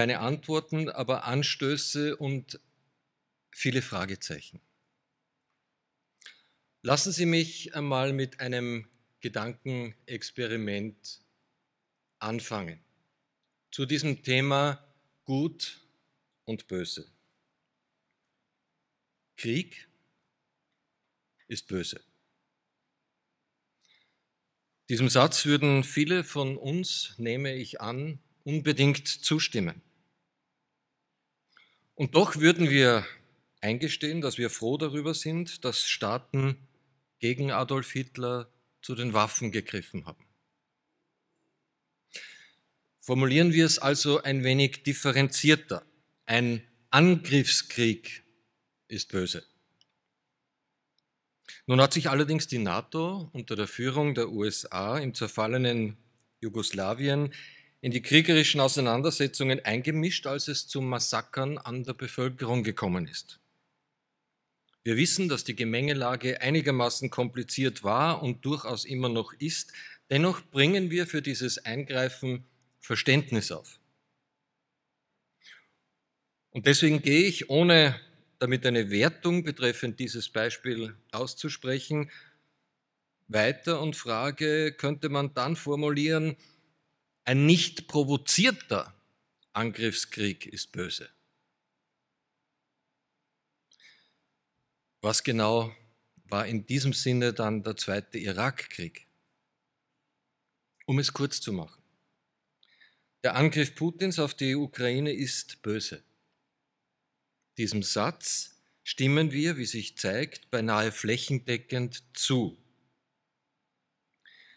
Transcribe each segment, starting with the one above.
keine Antworten, aber Anstöße und viele Fragezeichen. Lassen Sie mich einmal mit einem Gedankenexperiment anfangen zu diesem Thema Gut und Böse. Krieg ist böse. Diesem Satz würden viele von uns, nehme ich an, unbedingt zustimmen. Und doch würden wir eingestehen, dass wir froh darüber sind, dass Staaten gegen Adolf Hitler zu den Waffen gegriffen haben. Formulieren wir es also ein wenig differenzierter. Ein Angriffskrieg ist böse. Nun hat sich allerdings die NATO unter der Führung der USA im zerfallenen Jugoslawien in die kriegerischen Auseinandersetzungen eingemischt, als es zu Massakern an der Bevölkerung gekommen ist. Wir wissen, dass die Gemengelage einigermaßen kompliziert war und durchaus immer noch ist. Dennoch bringen wir für dieses Eingreifen Verständnis auf. Und deswegen gehe ich, ohne damit eine Wertung betreffend dieses Beispiel auszusprechen, weiter und frage, könnte man dann formulieren, ein nicht provozierter Angriffskrieg ist böse. Was genau war in diesem Sinne dann der zweite Irakkrieg? Um es kurz zu machen. Der Angriff Putins auf die Ukraine ist böse. Diesem Satz stimmen wir, wie sich zeigt, beinahe flächendeckend zu.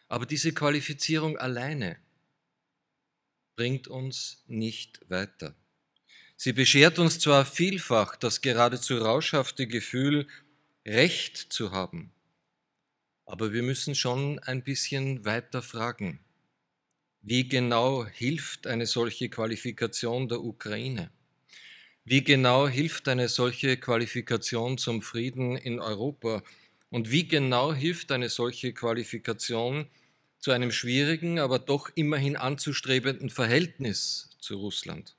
Aber diese Qualifizierung alleine bringt uns nicht weiter. Sie beschert uns zwar vielfach das geradezu rauschhafte Gefühl, Recht zu haben, aber wir müssen schon ein bisschen weiter fragen. Wie genau hilft eine solche Qualifikation der Ukraine? Wie genau hilft eine solche Qualifikation zum Frieden in Europa? Und wie genau hilft eine solche Qualifikation zu einem schwierigen, aber doch immerhin anzustrebenden Verhältnis zu Russland?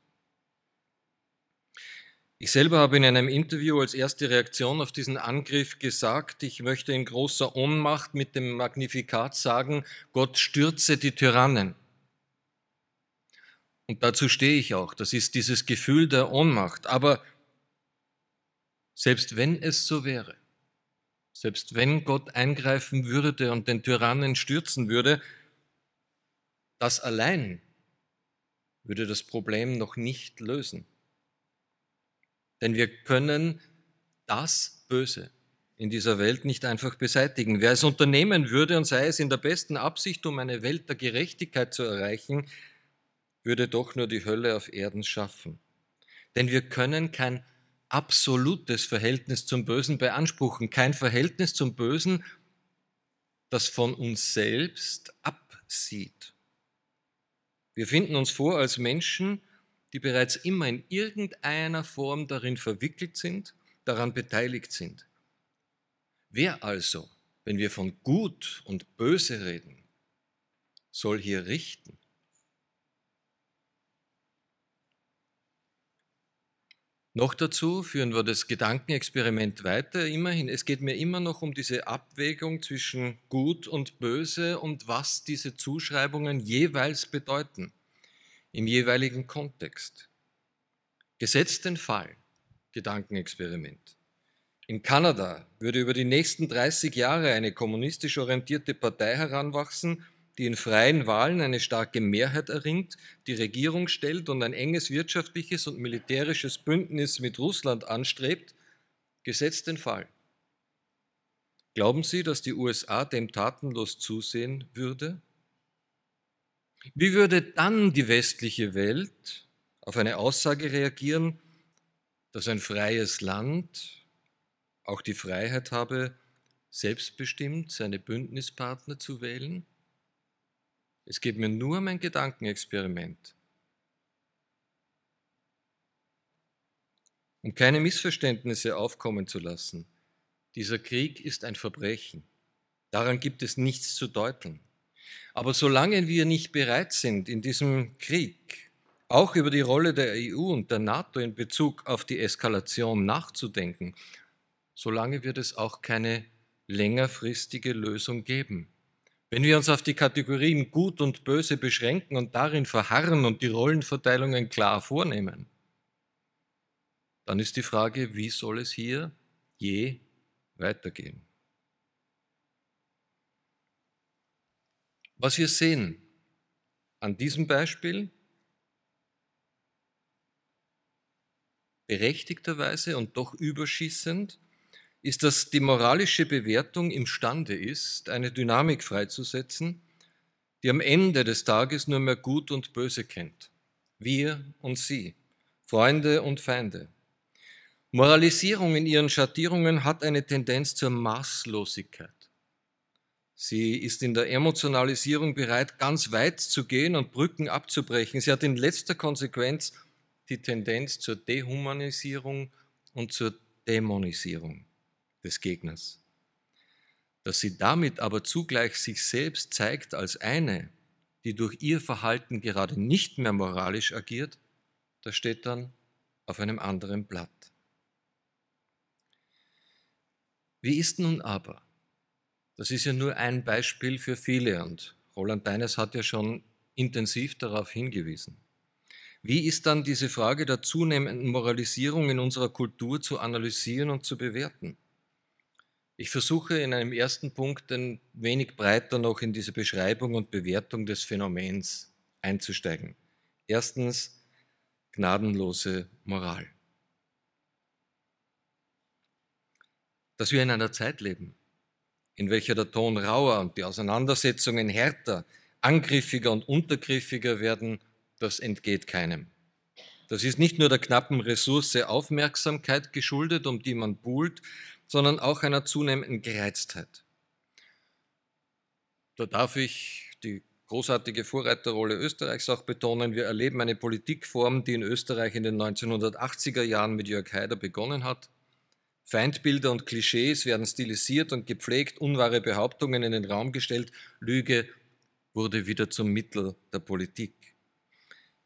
Ich selber habe in einem Interview als erste Reaktion auf diesen Angriff gesagt, ich möchte in großer Ohnmacht mit dem Magnifikat sagen, Gott stürze die Tyrannen. Und dazu stehe ich auch. Das ist dieses Gefühl der Ohnmacht. Aber selbst wenn es so wäre, selbst wenn Gott eingreifen würde und den Tyrannen stürzen würde, das allein würde das Problem noch nicht lösen. Denn wir können das Böse in dieser Welt nicht einfach beseitigen. Wer es unternehmen würde und sei es in der besten Absicht, um eine Welt der Gerechtigkeit zu erreichen, würde doch nur die Hölle auf Erden schaffen. Denn wir können kein absolutes Verhältnis zum Bösen beanspruchen, kein Verhältnis zum Bösen, das von uns selbst absieht. Wir finden uns vor als Menschen, die bereits immer in irgendeiner Form darin verwickelt sind, daran beteiligt sind. Wer also, wenn wir von gut und böse reden, soll hier richten? Noch dazu führen wir das Gedankenexperiment weiter. Immerhin, es geht mir immer noch um diese Abwägung zwischen Gut und Böse und was diese Zuschreibungen jeweils bedeuten im jeweiligen Kontext. Gesetzt den Fall, Gedankenexperiment. In Kanada würde über die nächsten 30 Jahre eine kommunistisch orientierte Partei heranwachsen, die in freien Wahlen eine starke Mehrheit erringt, die Regierung stellt und ein enges wirtschaftliches und militärisches Bündnis mit Russland anstrebt, gesetzt den Fall. Glauben Sie, dass die USA dem tatenlos zusehen würde? Wie würde dann die westliche Welt auf eine Aussage reagieren, dass ein freies Land auch die Freiheit habe, selbstbestimmt seine Bündnispartner zu wählen? Es geht mir nur um ein Gedankenexperiment. Um keine Missverständnisse aufkommen zu lassen, dieser Krieg ist ein Verbrechen. Daran gibt es nichts zu deuteln. Aber solange wir nicht bereit sind, in diesem Krieg auch über die Rolle der EU und der NATO in Bezug auf die Eskalation nachzudenken, solange wird es auch keine längerfristige Lösung geben. Wenn wir uns auf die Kategorien Gut und Böse beschränken und darin verharren und die Rollenverteilungen klar vornehmen, dann ist die Frage, wie soll es hier je weitergehen? Was wir sehen an diesem Beispiel, berechtigterweise und doch überschießend, ist, dass die moralische Bewertung imstande ist, eine Dynamik freizusetzen, die am Ende des Tages nur mehr Gut und Böse kennt. Wir und sie, Freunde und Feinde. Moralisierung in ihren Schattierungen hat eine Tendenz zur Maßlosigkeit. Sie ist in der Emotionalisierung bereit, ganz weit zu gehen und Brücken abzubrechen. Sie hat in letzter Konsequenz die Tendenz zur Dehumanisierung und zur Dämonisierung des Gegners. Dass sie damit aber zugleich sich selbst zeigt als eine, die durch ihr Verhalten gerade nicht mehr moralisch agiert, das steht dann auf einem anderen Blatt. Wie ist nun aber? Das ist ja nur ein Beispiel für viele und Roland Deines hat ja schon intensiv darauf hingewiesen. Wie ist dann diese Frage der zunehmenden Moralisierung in unserer Kultur zu analysieren und zu bewerten? Ich versuche in einem ersten Punkt ein wenig breiter noch in diese Beschreibung und Bewertung des Phänomens einzusteigen. Erstens gnadenlose Moral. Dass wir in einer Zeit leben, in welcher der Ton rauer und die Auseinandersetzungen härter, angriffiger und untergriffiger werden, das entgeht keinem. Das ist nicht nur der knappen Ressource Aufmerksamkeit geschuldet, um die man buhlt, sondern auch einer zunehmenden Gereiztheit. Da darf ich die großartige Vorreiterrolle Österreichs auch betonen. Wir erleben eine Politikform, die in Österreich in den 1980er Jahren mit Jörg Haider begonnen hat. Feindbilder und Klischees werden stilisiert und gepflegt, unwahre Behauptungen in den Raum gestellt, Lüge wurde wieder zum Mittel der Politik.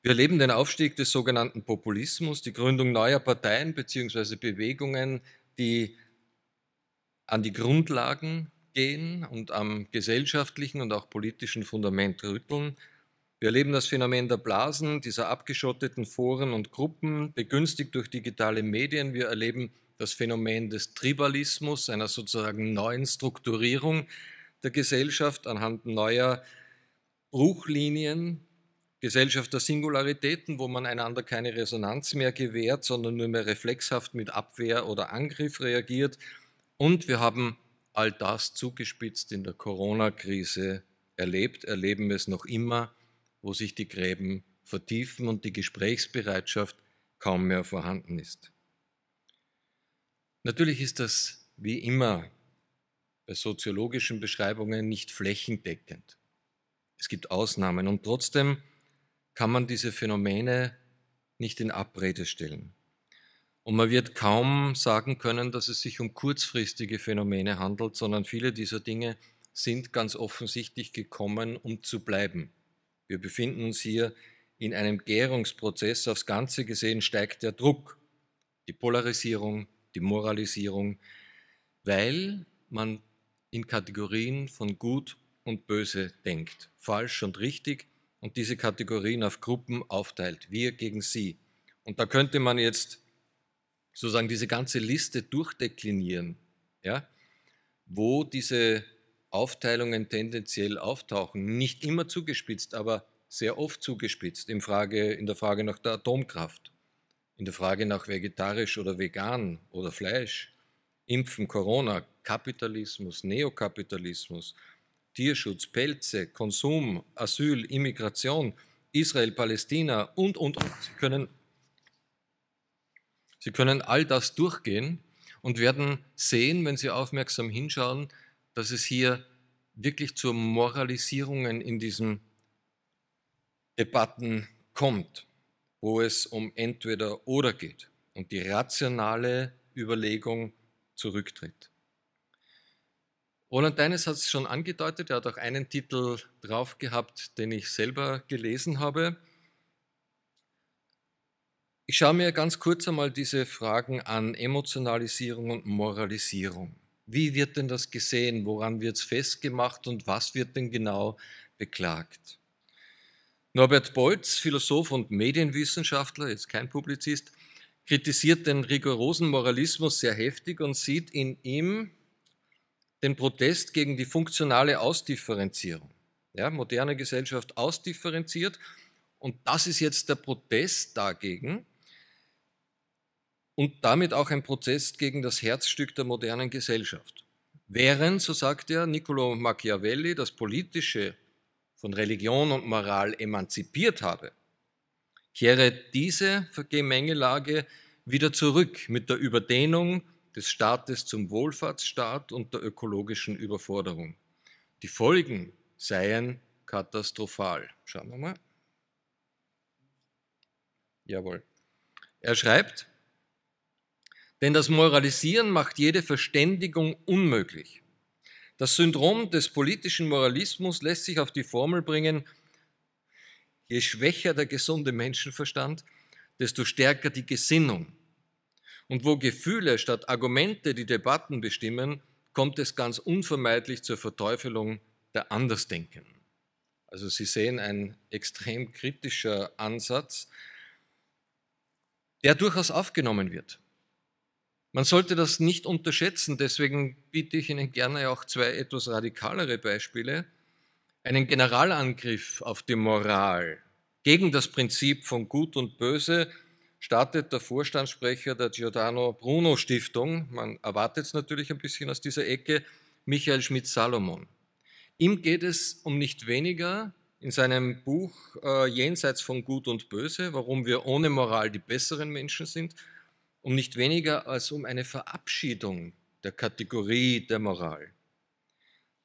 Wir erleben den Aufstieg des sogenannten Populismus, die Gründung neuer Parteien bzw. Bewegungen, die an die Grundlagen gehen und am gesellschaftlichen und auch politischen Fundament rütteln. Wir erleben das Phänomen der Blasen, dieser abgeschotteten Foren und Gruppen, begünstigt durch digitale Medien. Wir erleben das Phänomen des Tribalismus, einer sozusagen neuen Strukturierung der Gesellschaft anhand neuer Bruchlinien, Gesellschaft der Singularitäten, wo man einander keine Resonanz mehr gewährt, sondern nur mehr reflexhaft mit Abwehr oder Angriff reagiert. Und wir haben all das zugespitzt in der Corona-Krise erlebt, erleben es noch immer, wo sich die Gräben vertiefen und die Gesprächsbereitschaft kaum mehr vorhanden ist. Natürlich ist das wie immer bei soziologischen Beschreibungen nicht flächendeckend. Es gibt Ausnahmen und trotzdem kann man diese Phänomene nicht in Abrede stellen. Und man wird kaum sagen können, dass es sich um kurzfristige Phänomene handelt, sondern viele dieser Dinge sind ganz offensichtlich gekommen, um zu bleiben. Wir befinden uns hier in einem Gärungsprozess. Aufs Ganze gesehen steigt der Druck, die Polarisierung, die Moralisierung, weil man in Kategorien von gut und böse denkt, falsch und richtig und diese Kategorien auf Gruppen aufteilt, wir gegen sie. Und da könnte man jetzt sozusagen diese ganze Liste durchdeklinieren, ja, wo diese Aufteilungen tendenziell auftauchen. Nicht immer zugespitzt, aber sehr oft zugespitzt in, Frage, in der Frage nach der Atomkraft, in der Frage nach vegetarisch oder vegan oder Fleisch, Impfen, Corona, Kapitalismus, Neokapitalismus, Tierschutz, Pelze, Konsum, Asyl, Immigration, Israel, Palästina und, und, und. Sie können Sie können all das durchgehen und werden sehen, wenn Sie aufmerksam hinschauen, dass es hier wirklich zu Moralisierungen in diesen Debatten kommt, wo es um entweder oder geht und die rationale Überlegung zurücktritt. Roland Deines hat es schon angedeutet, er hat auch einen Titel drauf gehabt, den ich selber gelesen habe. Ich schaue mir ganz kurz einmal diese Fragen an, Emotionalisierung und Moralisierung. Wie wird denn das gesehen? Woran wird es festgemacht und was wird denn genau beklagt? Norbert Bolz, Philosoph und Medienwissenschaftler, jetzt kein Publizist, kritisiert den rigorosen Moralismus sehr heftig und sieht in ihm den Protest gegen die funktionale Ausdifferenzierung. Ja, moderne Gesellschaft ausdifferenziert und das ist jetzt der Protest dagegen und damit auch ein Protest gegen das Herzstück der modernen Gesellschaft. Während, so sagt er, Niccolo Machiavelli das Politische von Religion und Moral emanzipiert habe, kehre diese Gemengelage wieder zurück mit der Überdehnung des Staates zum Wohlfahrtsstaat und der ökologischen Überforderung. Die Folgen seien katastrophal. Schauen wir mal. Jawohl. Er schreibt, denn das Moralisieren macht jede Verständigung unmöglich. Das Syndrom des politischen Moralismus lässt sich auf die Formel bringen, je schwächer der gesunde Menschenverstand, desto stärker die Gesinnung. Und wo Gefühle statt Argumente die Debatten bestimmen, kommt es ganz unvermeidlich zur Verteufelung der Andersdenkenden. Also Sie sehen ein extrem kritischer Ansatz, der durchaus aufgenommen wird. Man sollte das nicht unterschätzen, deswegen biete ich Ihnen gerne auch zwei etwas radikalere Beispiele. Einen Generalangriff auf die Moral gegen das Prinzip von Gut und Böse startet der Vorstandssprecher der Giordano Bruno Stiftung, man erwartet es natürlich ein bisschen aus dieser Ecke, Michael Schmidt-Salomon. Ihm geht es um nicht weniger in seinem Buch äh, Jenseits von Gut und Böse, warum wir ohne Moral die besseren Menschen sind, um nicht weniger als um eine Verabschiedung der Kategorie der Moral.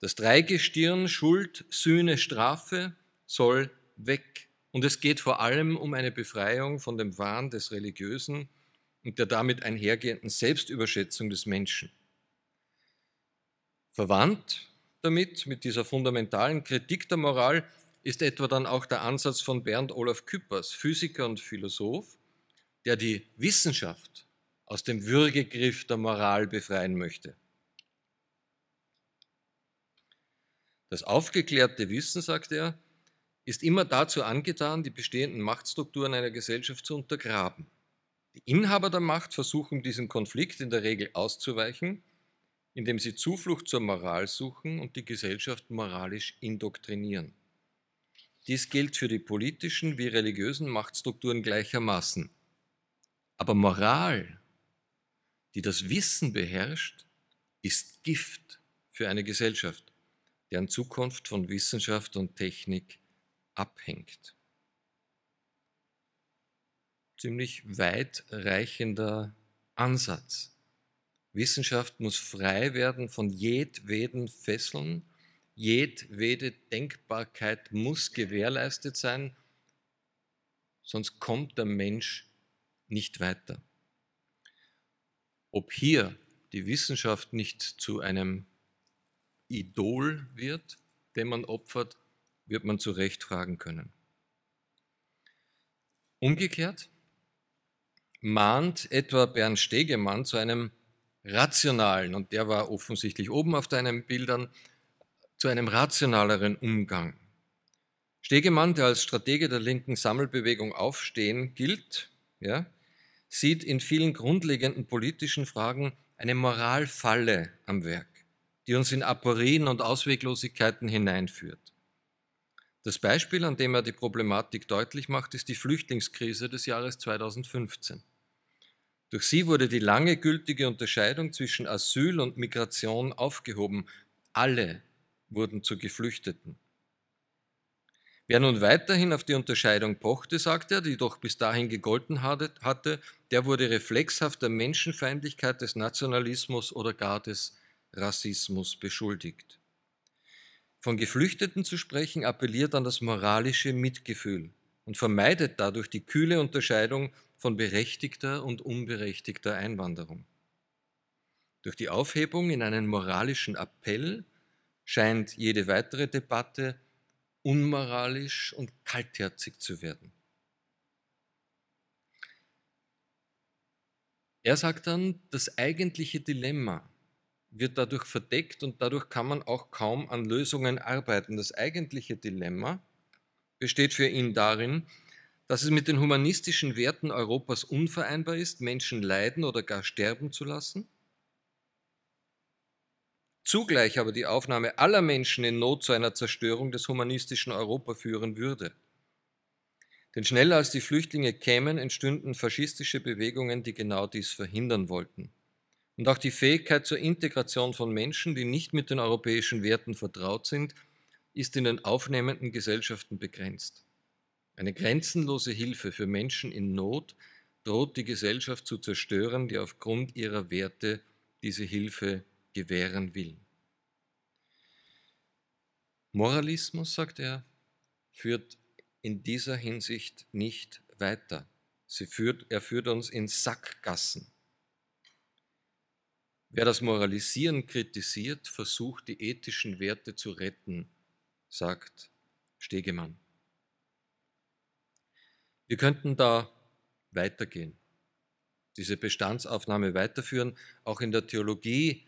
Das Dreigestirn Schuld, Sühne, Strafe soll weg. Und es geht vor allem um eine Befreiung von dem Wahn des Religiösen und der damit einhergehenden Selbstüberschätzung des Menschen. Verwandt damit, mit dieser fundamentalen Kritik der Moral, ist etwa dann auch der Ansatz von Bernd Olaf Küppers, Physiker und Philosoph, der die Wissenschaft aus dem Würgegriff der Moral befreien möchte. Das aufgeklärte Wissen, sagt er, ist immer dazu angetan, die bestehenden Machtstrukturen einer Gesellschaft zu untergraben. Die Inhaber der Macht versuchen diesen Konflikt in der Regel auszuweichen, indem sie Zuflucht zur Moral suchen und die Gesellschaft moralisch indoktrinieren. Dies gilt für die politischen wie religiösen Machtstrukturen gleichermaßen. Aber Moral, die das Wissen beherrscht, ist Gift für eine Gesellschaft, deren Zukunft von Wissenschaft und Technik abhängt. Ziemlich weitreichender Ansatz. Wissenschaft muss frei werden von jedweden Fesseln jedwede Denkbarkeit muss gewährleistet sein, sonst kommt der Mensch nicht weiter. Ob hier die Wissenschaft nicht zu einem Idol wird, dem man opfert, wird man zu Recht fragen können. Umgekehrt mahnt etwa Bernd Stegemann zu einem rationalen, und der war offensichtlich oben auf deinen Bildern, zu einem rationaleren Umgang. Stegemann, der als Stratege der linken Sammelbewegung Aufstehen gilt, ja, sieht in vielen grundlegenden politischen Fragen eine Moralfalle am Werk, die uns in Aporien und Ausweglosigkeiten hineinführt. Das Beispiel, an dem er die Problematik deutlich macht, ist die Flüchtlingskrise des Jahres 2015. Durch sie wurde die lange gültige Unterscheidung zwischen Asyl und Migration aufgehoben. Alle wurden zu Geflüchteten. Wer nun weiterhin auf die Unterscheidung pochte, sagt er, die doch bis dahin gegolten hatte, der wurde reflexhaft der Menschenfeindlichkeit, des Nationalismus oder gar des Rassismus beschuldigt. Von Geflüchteten zu sprechen appelliert an das moralische Mitgefühl und vermeidet dadurch die kühle Unterscheidung von berechtigter und unberechtigter Einwanderung. Durch die Aufhebung in einen moralischen Appell scheint jede weitere Debatte unmoralisch und kaltherzig zu werden. Er sagt dann, das eigentliche Dilemma wird dadurch verdeckt und dadurch kann man auch kaum an Lösungen arbeiten. Das eigentliche Dilemma besteht für ihn darin, dass es mit den humanistischen Werten Europas unvereinbar ist, Menschen leiden oder gar sterben zu lassen, zugleich aber die Aufnahme aller Menschen in Not zu einer Zerstörung des humanistischen Europa führen würde. Denn schneller als die Flüchtlinge kämen, entstünden faschistische Bewegungen, die genau dies verhindern wollten. Und auch die Fähigkeit zur Integration von Menschen, die nicht mit den europäischen Werten vertraut sind, ist in den aufnehmenden Gesellschaften begrenzt. Eine grenzenlose Hilfe für Menschen in Not droht die Gesellschaft zu zerstören, die aufgrund ihrer Werte diese Hilfe gewähren will. Moralismus, sagt er, führt in dieser Hinsicht nicht weiter. Führt, er führt uns in Sackgassen. Wer das Moralisieren kritisiert, versucht die ethischen Werte zu retten, sagt Stegemann. Wir könnten da weitergehen, diese Bestandsaufnahme weiterführen. Auch in der Theologie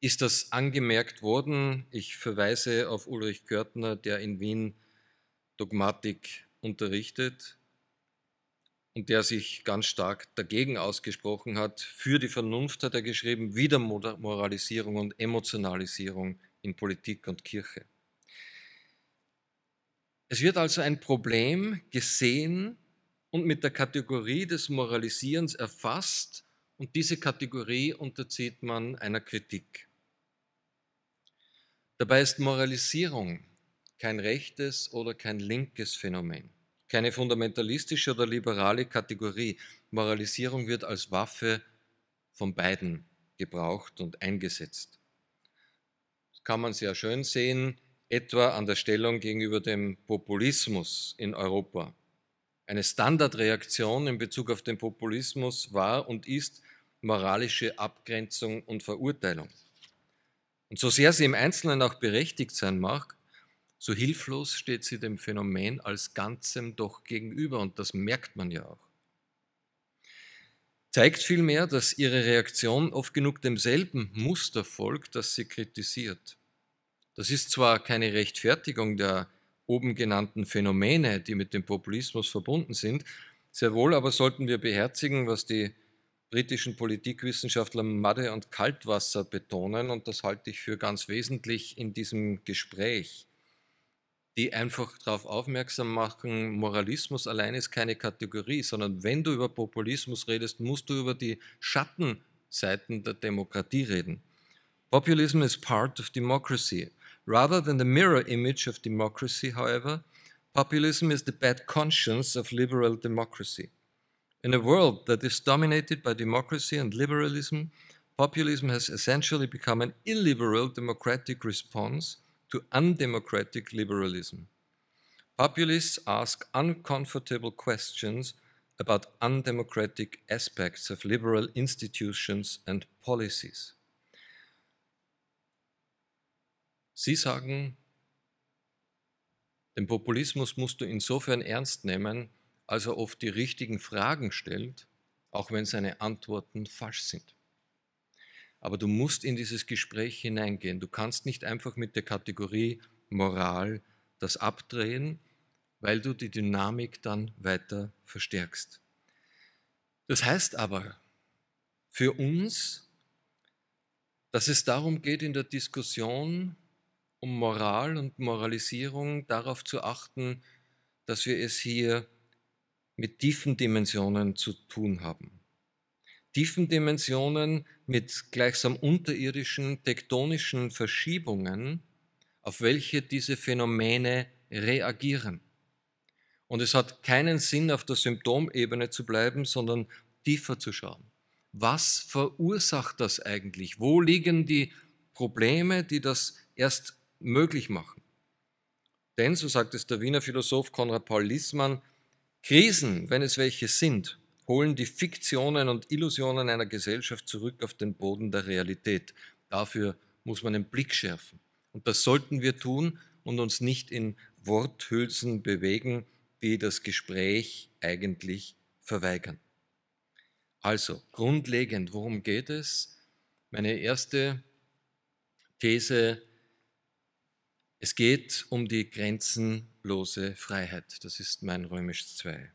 ist das angemerkt worden. Ich verweise auf Ulrich Körtner, der in Wien Dogmatik unterrichtet und der sich ganz stark dagegen ausgesprochen hat. Für die Vernunft hat er geschrieben, wieder Moralisierung und Emotionalisierung in Politik und Kirche. Es wird also ein Problem gesehen und mit der Kategorie des Moralisierens erfasst und diese Kategorie unterzieht man einer Kritik. Dabei ist Moralisierung kein rechtes oder kein linkes Phänomen, keine fundamentalistische oder liberale Kategorie. Moralisierung wird als Waffe von beiden gebraucht und eingesetzt. Das kann man sehr schön sehen, etwa an der Stellung gegenüber dem Populismus in Europa. Eine Standardreaktion in Bezug auf den Populismus war und ist moralische Abgrenzung und Verurteilung. Und so sehr sie im Einzelnen auch berechtigt sein mag, so hilflos steht sie dem Phänomen als Ganzem doch gegenüber und das merkt man ja auch. Zeigt vielmehr, dass ihre Reaktion oft genug demselben Muster folgt, das sie kritisiert. Das ist zwar keine Rechtfertigung der oben genannten Phänomene, die mit dem Populismus verbunden sind, sehr wohl aber sollten wir beherzigen, was die britischen Politikwissenschaftler Madde und Kaltwasser betonen, und das halte ich für ganz wesentlich in diesem Gespräch, die einfach darauf aufmerksam machen, Moralismus allein ist keine Kategorie, sondern wenn du über Populismus redest, musst du über die Schattenseiten der Demokratie reden. Populism is part of democracy. Rather than the mirror image of democracy, however, populism is the bad conscience of liberal democracy. In a world that is dominated by democracy and liberalism, populism has essentially become an illiberal democratic response to undemocratic liberalism. Populists ask uncomfortable questions about undemocratic aspects of liberal institutions and policies. Sie sagen, den Populismus musst du insofern ernst nehmen, als er oft die richtigen Fragen stellt, auch wenn seine Antworten falsch sind. Aber du musst in dieses Gespräch hineingehen. Du kannst nicht einfach mit der Kategorie Moral das abdrehen, weil du die Dynamik dann weiter verstärkst. Das heißt aber für uns, dass es darum geht, in der Diskussion um Moral und Moralisierung darauf zu achten, dass wir es hier mit tiefen Dimensionen zu tun haben. Tiefen Dimensionen mit gleichsam unterirdischen tektonischen Verschiebungen, auf welche diese Phänomene reagieren. Und es hat keinen Sinn, auf der Symptomebene zu bleiben, sondern tiefer zu schauen. Was verursacht das eigentlich? Wo liegen die Probleme, die das erst möglich machen. Denn, so sagt es der Wiener Philosoph Konrad Paul Lissmann, Krisen, wenn es welche sind, holen die Fiktionen und Illusionen einer Gesellschaft zurück auf den Boden der Realität. Dafür muss man den Blick schärfen. Und das sollten wir tun und uns nicht in Worthülsen bewegen, die das Gespräch eigentlich verweigern. Also, grundlegend, worum geht es? Meine erste These, es geht um die grenzenlose Freiheit. Das ist mein Römisch 2.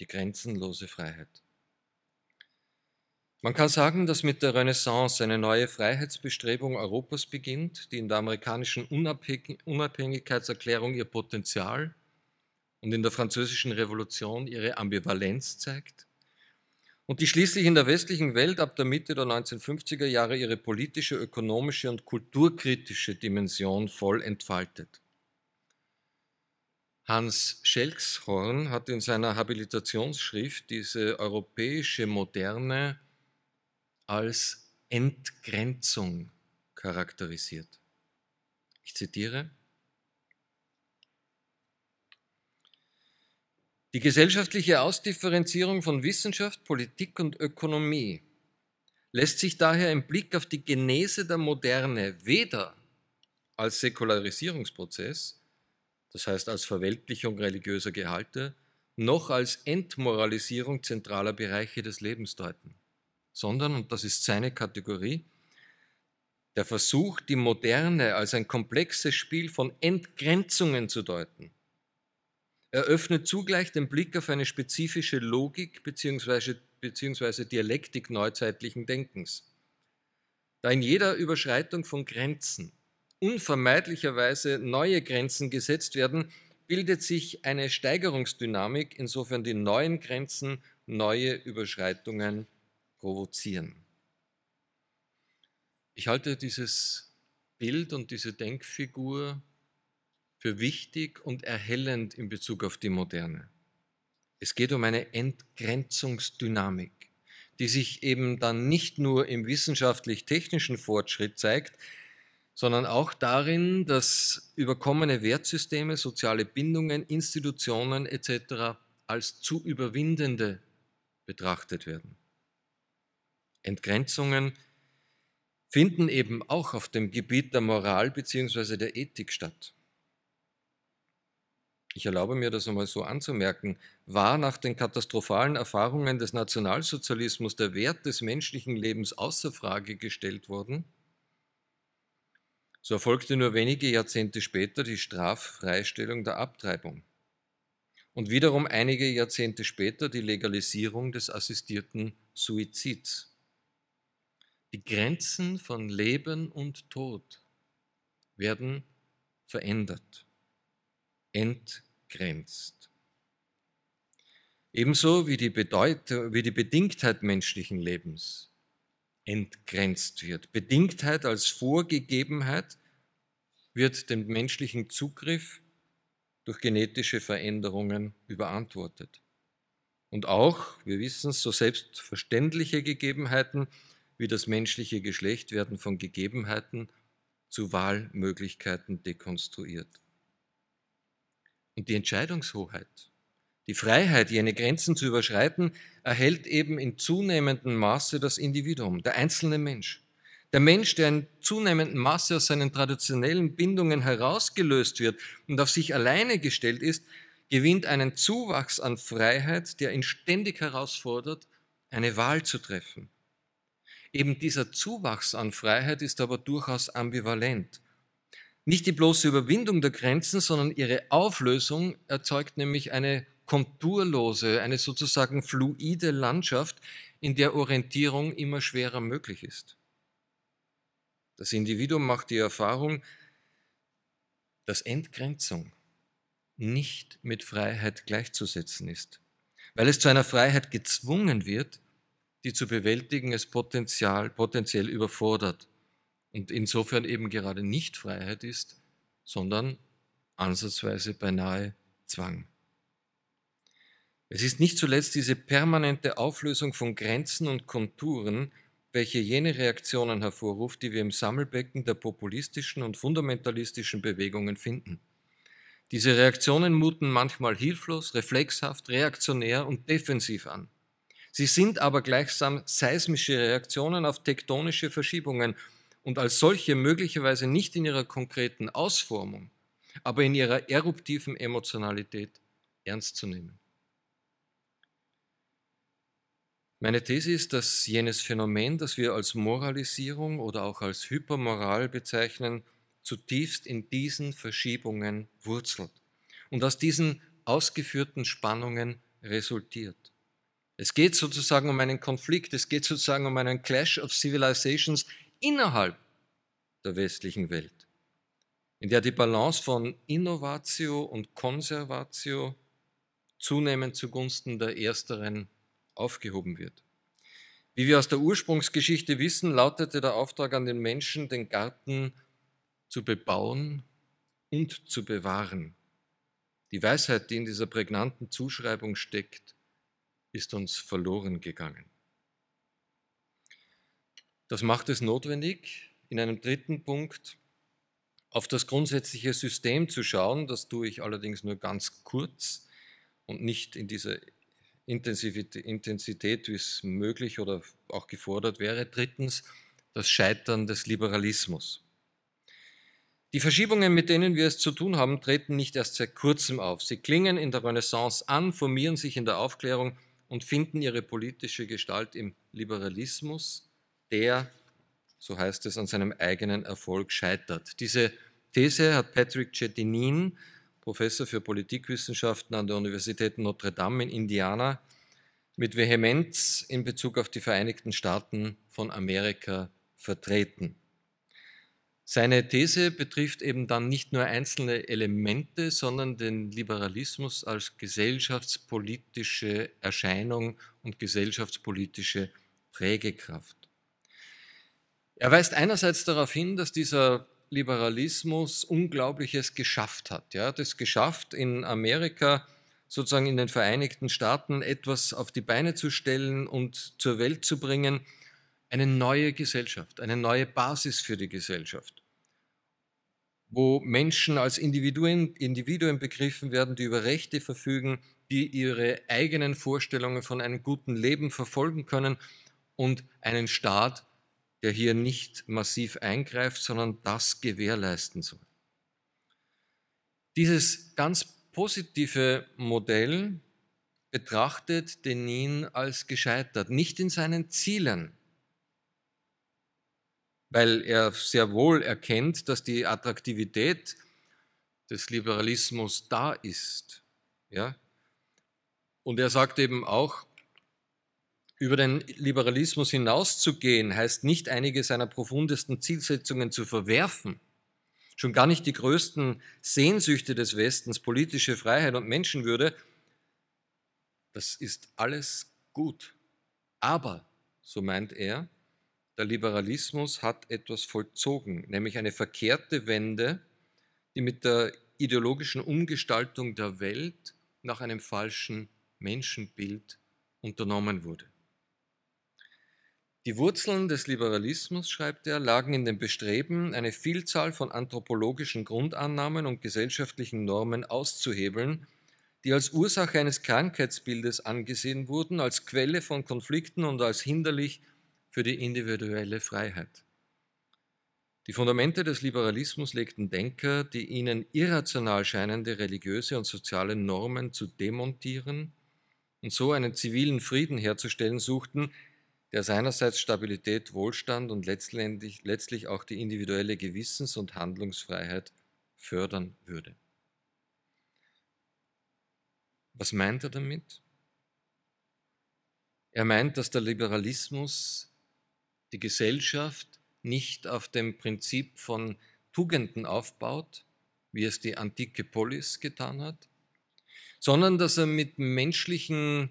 Die grenzenlose Freiheit. Man kann sagen, dass mit der Renaissance eine neue Freiheitsbestrebung Europas beginnt, die in der amerikanischen Unabhängigkeitserklärung ihr Potenzial und in der französischen Revolution ihre Ambivalenz zeigt und die schließlich in der westlichen Welt ab der Mitte der 1950er Jahre ihre politische, ökonomische und kulturkritische Dimension voll entfaltet. Hans Schelkshorn hat in seiner Habilitationsschrift diese europäische Moderne als Entgrenzung charakterisiert. Ich zitiere, Die gesellschaftliche Ausdifferenzierung von Wissenschaft, Politik und Ökonomie lässt sich daher im Blick auf die Genese der Moderne weder als Säkularisierungsprozess, das heißt als Verweltlichung religiöser Gehalte, noch als Entmoralisierung zentraler Bereiche des Lebens deuten, sondern, und das ist seine Kategorie, der Versuch, die Moderne als ein komplexes Spiel von Entgrenzungen zu deuten, eröffnet zugleich den Blick auf eine spezifische Logik bzw. beziehungsweise Dialektik neuzeitlichen Denkens. Da in jeder Überschreitung von Grenzen unvermeidlicherweise neue Grenzen gesetzt werden, bildet sich eine Steigerungsdynamik, insofern die neuen Grenzen neue Überschreitungen provozieren. Ich halte dieses Bild und diese Denkfigur für wichtig und erhellend in Bezug auf die Moderne. Es geht um eine Entgrenzungsdynamik, die sich eben dann nicht nur im wissenschaftlich-technischen Fortschritt zeigt, sondern auch darin, dass überkommene Wertsysteme, soziale Bindungen, Institutionen etc. als zu überwindende betrachtet werden. Entgrenzungen finden eben auch auf dem Gebiet der Moral bzw. der Ethik statt ich erlaube mir das einmal so anzumerken, war nach den katastrophalen Erfahrungen des Nationalsozialismus der Wert des menschlichen Lebens außer Frage gestellt worden, so erfolgte nur wenige Jahrzehnte später die Straffreistellung der Abtreibung. Und wiederum einige Jahrzehnte später die Legalisierung des assistierten Suizids. Die Grenzen von Leben und Tod werden verändert, entgrenzt grenzt. Ebenso wie die, Bedeutung, wie die Bedingtheit menschlichen Lebens entgrenzt wird. Bedingtheit als Vorgegebenheit wird dem menschlichen Zugriff durch genetische Veränderungen überantwortet. Und auch, wir wissen es, so selbstverständliche Gegebenheiten wie das menschliche Geschlecht werden von Gegebenheiten zu Wahlmöglichkeiten dekonstruiert. Und die Entscheidungshoheit, die Freiheit, jene Grenzen zu überschreiten, erhält eben in zunehmendem Maße das Individuum, der einzelne Mensch. Der Mensch, der in zunehmendem Maße aus seinen traditionellen Bindungen herausgelöst wird und auf sich alleine gestellt ist, gewinnt einen Zuwachs an Freiheit, der ihn ständig herausfordert, eine Wahl zu treffen. Eben dieser Zuwachs an Freiheit ist aber durchaus ambivalent. Nicht die bloße Überwindung der Grenzen, sondern ihre Auflösung erzeugt nämlich eine konturlose, eine sozusagen fluide Landschaft, in der Orientierung immer schwerer möglich ist. Das Individuum macht die Erfahrung, dass Entgrenzung nicht mit Freiheit gleichzusetzen ist, weil es zu einer Freiheit gezwungen wird, die zu bewältigen es potenziell überfordert und insofern eben gerade nicht Freiheit ist, sondern ansatzweise beinahe Zwang. Es ist nicht zuletzt diese permanente Auflösung von Grenzen und Konturen, welche jene Reaktionen hervorruft, die wir im Sammelbecken der populistischen und fundamentalistischen Bewegungen finden. Diese Reaktionen muten manchmal hilflos, reflexhaft, reaktionär und defensiv an. Sie sind aber gleichsam seismische Reaktionen auf tektonische Verschiebungen und als solche möglicherweise nicht in ihrer konkreten Ausformung, aber in ihrer eruptiven Emotionalität ernst zu nehmen. Meine These ist, dass jenes Phänomen, das wir als Moralisierung oder auch als Hypermoral bezeichnen, zutiefst in diesen Verschiebungen wurzelt und aus diesen ausgeführten Spannungen resultiert. Es geht sozusagen um einen Konflikt, es geht sozusagen um einen Clash of Civilizations innerhalb der westlichen Welt, in der die Balance von Innovatio und Conservatio zunehmend zugunsten der ersteren aufgehoben wird. Wie wir aus der Ursprungsgeschichte wissen, lautete der Auftrag an den Menschen, den Garten zu bebauen und zu bewahren. Die Weisheit, die in dieser prägnanten Zuschreibung steckt, ist uns verloren gegangen. Das macht es notwendig, in einem dritten Punkt auf das grundsätzliche System zu schauen. Das tue ich allerdings nur ganz kurz und nicht in dieser Intensität, wie es möglich oder auch gefordert wäre. Drittens, das Scheitern des Liberalismus. Die Verschiebungen, mit denen wir es zu tun haben, treten nicht erst seit kurzem auf. Sie klingen in der Renaissance an, formieren sich in der Aufklärung und finden ihre politische Gestalt im Liberalismus, der, so heißt es, an seinem eigenen Erfolg scheitert. Diese These hat Patrick Chetinin, Professor für Politikwissenschaften an der Universität Notre Dame in Indiana, mit Vehemenz in Bezug auf die Vereinigten Staaten von Amerika vertreten. Seine These betrifft eben dann nicht nur einzelne Elemente, sondern den Liberalismus als gesellschaftspolitische Erscheinung und gesellschaftspolitische Prägekraft. Er weist einerseits darauf hin, dass dieser Liberalismus Unglaubliches geschafft hat. Ja, das geschafft in Amerika, sozusagen in den Vereinigten Staaten etwas auf die Beine zu stellen und zur Welt zu bringen, eine neue Gesellschaft, eine neue Basis für die Gesellschaft, wo Menschen als Individuen, Individuen begriffen werden, die über Rechte verfügen, die ihre eigenen Vorstellungen von einem guten Leben verfolgen können und einen Staat, der hier nicht massiv eingreift, sondern das gewährleisten soll. Dieses ganz positive Modell betrachtet Denin als gescheitert, nicht in seinen Zielen, weil er sehr wohl erkennt, dass die Attraktivität des Liberalismus da ist. Ja? Und er sagt eben auch, über den Liberalismus hinauszugehen, heißt nicht einige seiner profundesten Zielsetzungen zu verwerfen, schon gar nicht die größten Sehnsüchte des Westens, politische Freiheit und Menschenwürde. Das ist alles gut. Aber, so meint er, der Liberalismus hat etwas vollzogen, nämlich eine verkehrte Wende, die mit der ideologischen Umgestaltung der Welt nach einem falschen Menschenbild unternommen wurde. Die Wurzeln des Liberalismus, schreibt er, lagen in dem Bestreben, eine Vielzahl von anthropologischen Grundannahmen und gesellschaftlichen Normen auszuhebeln, die als Ursache eines Krankheitsbildes angesehen wurden, als Quelle von Konflikten und als hinderlich für die individuelle Freiheit. Die Fundamente des Liberalismus legten Denker, die ihnen irrational scheinende religiöse und soziale Normen zu demontieren und so einen zivilen Frieden herzustellen suchten, der seinerseits Stabilität, Wohlstand und letztendlich, letztlich auch die individuelle Gewissens- und Handlungsfreiheit fördern würde. Was meint er damit? Er meint, dass der Liberalismus die Gesellschaft nicht auf dem Prinzip von Tugenden aufbaut, wie es die antike Polis getan hat, sondern dass er mit menschlichen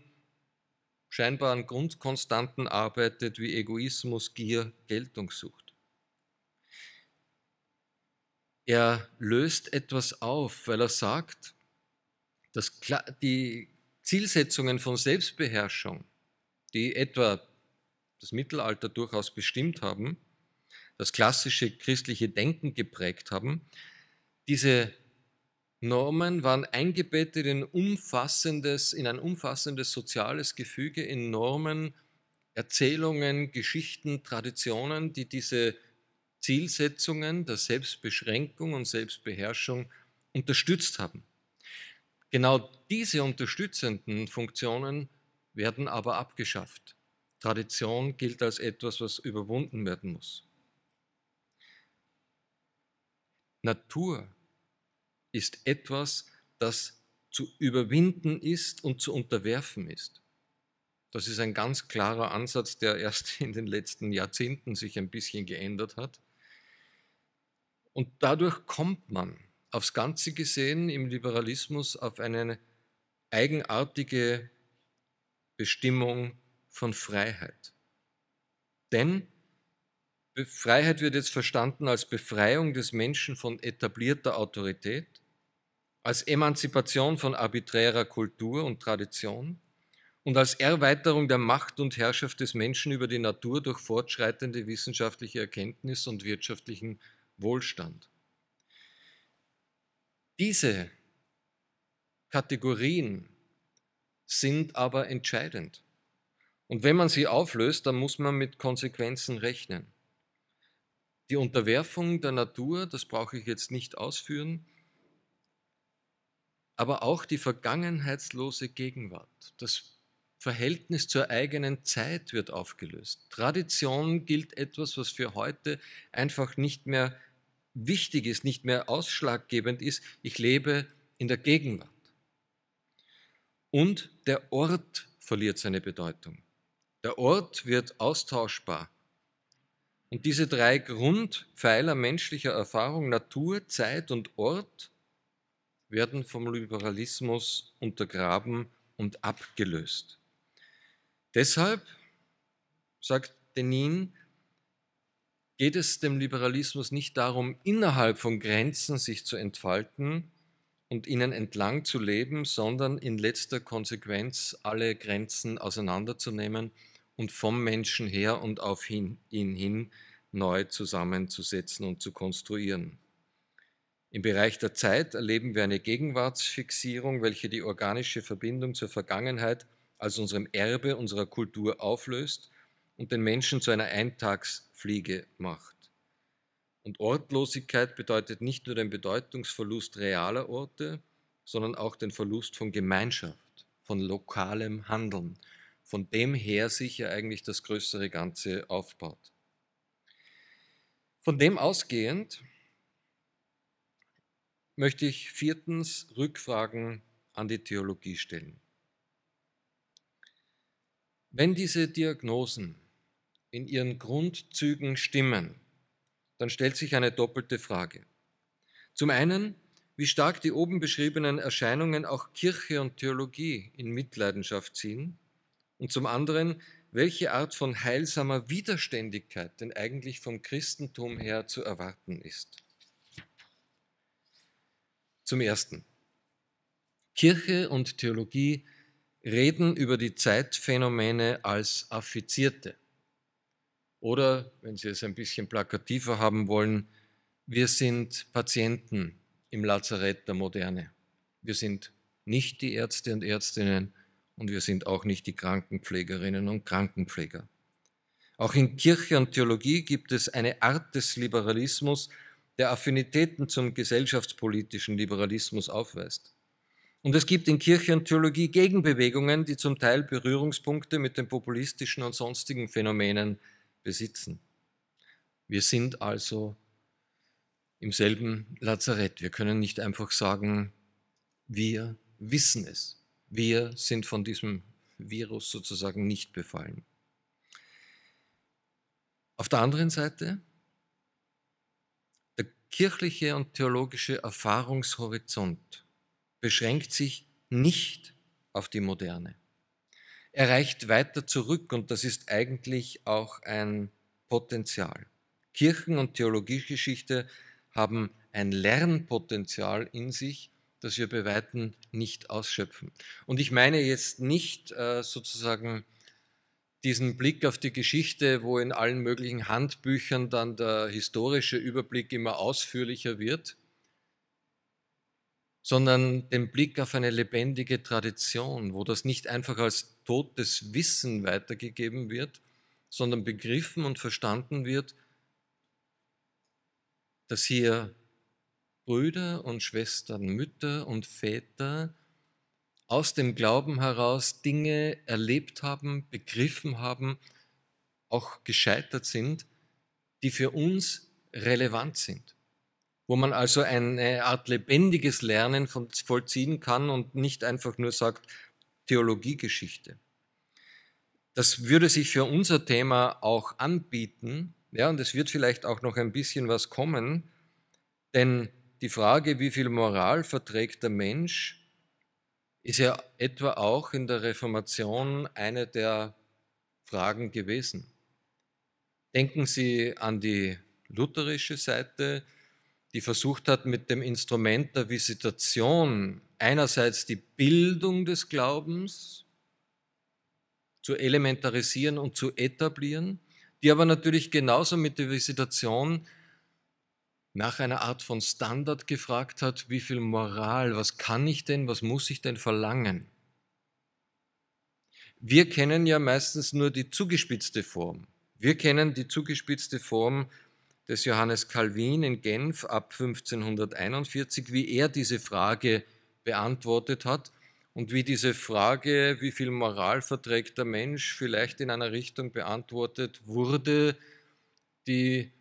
scheinbaren Grundkonstanten arbeitet wie Egoismus, Gier, Geltungssucht. Er löst etwas auf, weil er sagt, dass die Zielsetzungen von Selbstbeherrschung, die etwa das Mittelalter durchaus bestimmt haben, das klassische christliche Denken geprägt haben, diese Normen waren eingebettet in, umfassendes, in ein umfassendes soziales Gefüge, in Normen, Erzählungen, Geschichten, Traditionen, die diese Zielsetzungen der Selbstbeschränkung und Selbstbeherrschung unterstützt haben. Genau diese unterstützenden Funktionen werden aber abgeschafft Tradition gilt als etwas, was überwunden werden muss. Natur ist etwas, das zu überwinden ist und zu unterwerfen ist. Das ist ein ganz klarer Ansatz, der erst in den letzten Jahrzehnten sich ein bisschen geändert hat. Und dadurch kommt man aufs Ganze gesehen im Liberalismus auf eine eigenartige Bestimmung von Freiheit. Denn Freiheit wird jetzt verstanden als Befreiung des Menschen von etablierter Autorität, als Emanzipation von arbiträrer Kultur und Tradition und als Erweiterung der Macht und Herrschaft des Menschen über die Natur durch fortschreitende wissenschaftliche Erkenntnis und wirtschaftlichen Wohlstand. Diese Kategorien sind aber entscheidend. Und wenn man sie auflöst, dann muss man mit Konsequenzen rechnen. Die Unterwerfung der Natur, das brauche ich jetzt nicht ausführen, aber auch die vergangenheitslose Gegenwart, das Verhältnis zur eigenen Zeit wird aufgelöst. Tradition gilt etwas, was für heute einfach nicht mehr wichtig ist, nicht mehr ausschlaggebend ist. Ich lebe in der Gegenwart. Und der Ort verliert seine Bedeutung. Der Ort wird austauschbar. Und diese drei Grundpfeiler menschlicher Erfahrung, Natur, Zeit und Ort, werden vom Liberalismus untergraben und abgelöst. Deshalb, sagt Denin, geht es dem Liberalismus nicht darum, innerhalb von Grenzen sich zu entfalten und ihnen entlang zu leben, sondern in letzter Konsequenz alle Grenzen auseinanderzunehmen und vom Menschen her und auf ihn hin neu zusammenzusetzen und zu konstruieren. Im Bereich der Zeit erleben wir eine Gegenwartsfixierung, welche die organische Verbindung zur Vergangenheit als unserem Erbe unserer Kultur auflöst und den Menschen zu einer Eintagsfliege macht. Und Ortlosigkeit bedeutet nicht nur den Bedeutungsverlust realer Orte, sondern auch den Verlust von Gemeinschaft, von lokalem Handeln, von dem her sich ja eigentlich das größere Ganze aufbaut. Von dem ausgehend möchte ich viertens Rückfragen an die Theologie stellen. Wenn diese Diagnosen in ihren Grundzügen stimmen, dann stellt sich eine doppelte Frage. Zum einen, wie stark die oben beschriebenen Erscheinungen auch Kirche und Theologie in Mitleidenschaft ziehen und zum anderen, welche Art von heilsamer Widerständigkeit denn eigentlich vom Christentum her zu erwarten ist. Zum Ersten. Kirche und Theologie reden über die Zeitphänomene als Affizierte. Oder, wenn Sie es ein bisschen plakativer haben wollen, wir sind Patienten im Lazarett der Moderne. Wir sind nicht die Ärzte und Ärztinnen und wir sind auch nicht die Krankenpflegerinnen und Krankenpfleger. Auch in Kirche und Theologie gibt es eine Art des Liberalismus, der Affinitäten zum gesellschaftspolitischen Liberalismus aufweist. Und es gibt in Kirche und Theologie Gegenbewegungen, die zum Teil Berührungspunkte mit den populistischen und sonstigen Phänomenen besitzen. Wir sind also im selben Lazarett. Wir können nicht einfach sagen, wir wissen es. Wir sind von diesem Virus sozusagen nicht befallen. Auf der anderen Seite, kirchliche und theologische Erfahrungshorizont beschränkt sich nicht auf die Moderne. Er reicht weiter zurück und das ist eigentlich auch ein Potenzial. Kirchen- und Theologiegeschichte haben ein Lernpotenzial in sich, das wir bei Weitem nicht ausschöpfen. Und ich meine jetzt nicht äh, sozusagen diesen Blick auf die Geschichte, wo in allen möglichen Handbüchern dann der historische Überblick immer ausführlicher wird, sondern den Blick auf eine lebendige Tradition, wo das nicht einfach als totes Wissen weitergegeben wird, sondern begriffen und verstanden wird, dass hier Brüder und Schwestern, Mütter und Väter aus dem Glauben heraus Dinge erlebt haben, begriffen haben, auch gescheitert sind, die für uns relevant sind. Wo man also eine Art lebendiges Lernen vollziehen kann und nicht einfach nur sagt Theologiegeschichte. Das würde sich für unser Thema auch anbieten, ja, und es wird vielleicht auch noch ein bisschen was kommen, denn die Frage, wie viel Moral verträgt der Mensch, ist ja etwa auch in der Reformation eine der Fragen gewesen. Denken Sie an die lutherische Seite, die versucht hat, mit dem Instrument der Visitation einerseits die Bildung des Glaubens zu elementarisieren und zu etablieren, die aber natürlich genauso mit der Visitation nach einer Art von Standard gefragt hat, wie viel Moral, was kann ich denn, was muss ich denn verlangen? Wir kennen ja meistens nur die zugespitzte Form. Wir kennen die zugespitzte Form des Johannes Calvin in Genf ab 1541, wie er diese Frage beantwortet hat und wie diese Frage, wie viel Moral verträgt der Mensch, vielleicht in einer Richtung beantwortet wurde, die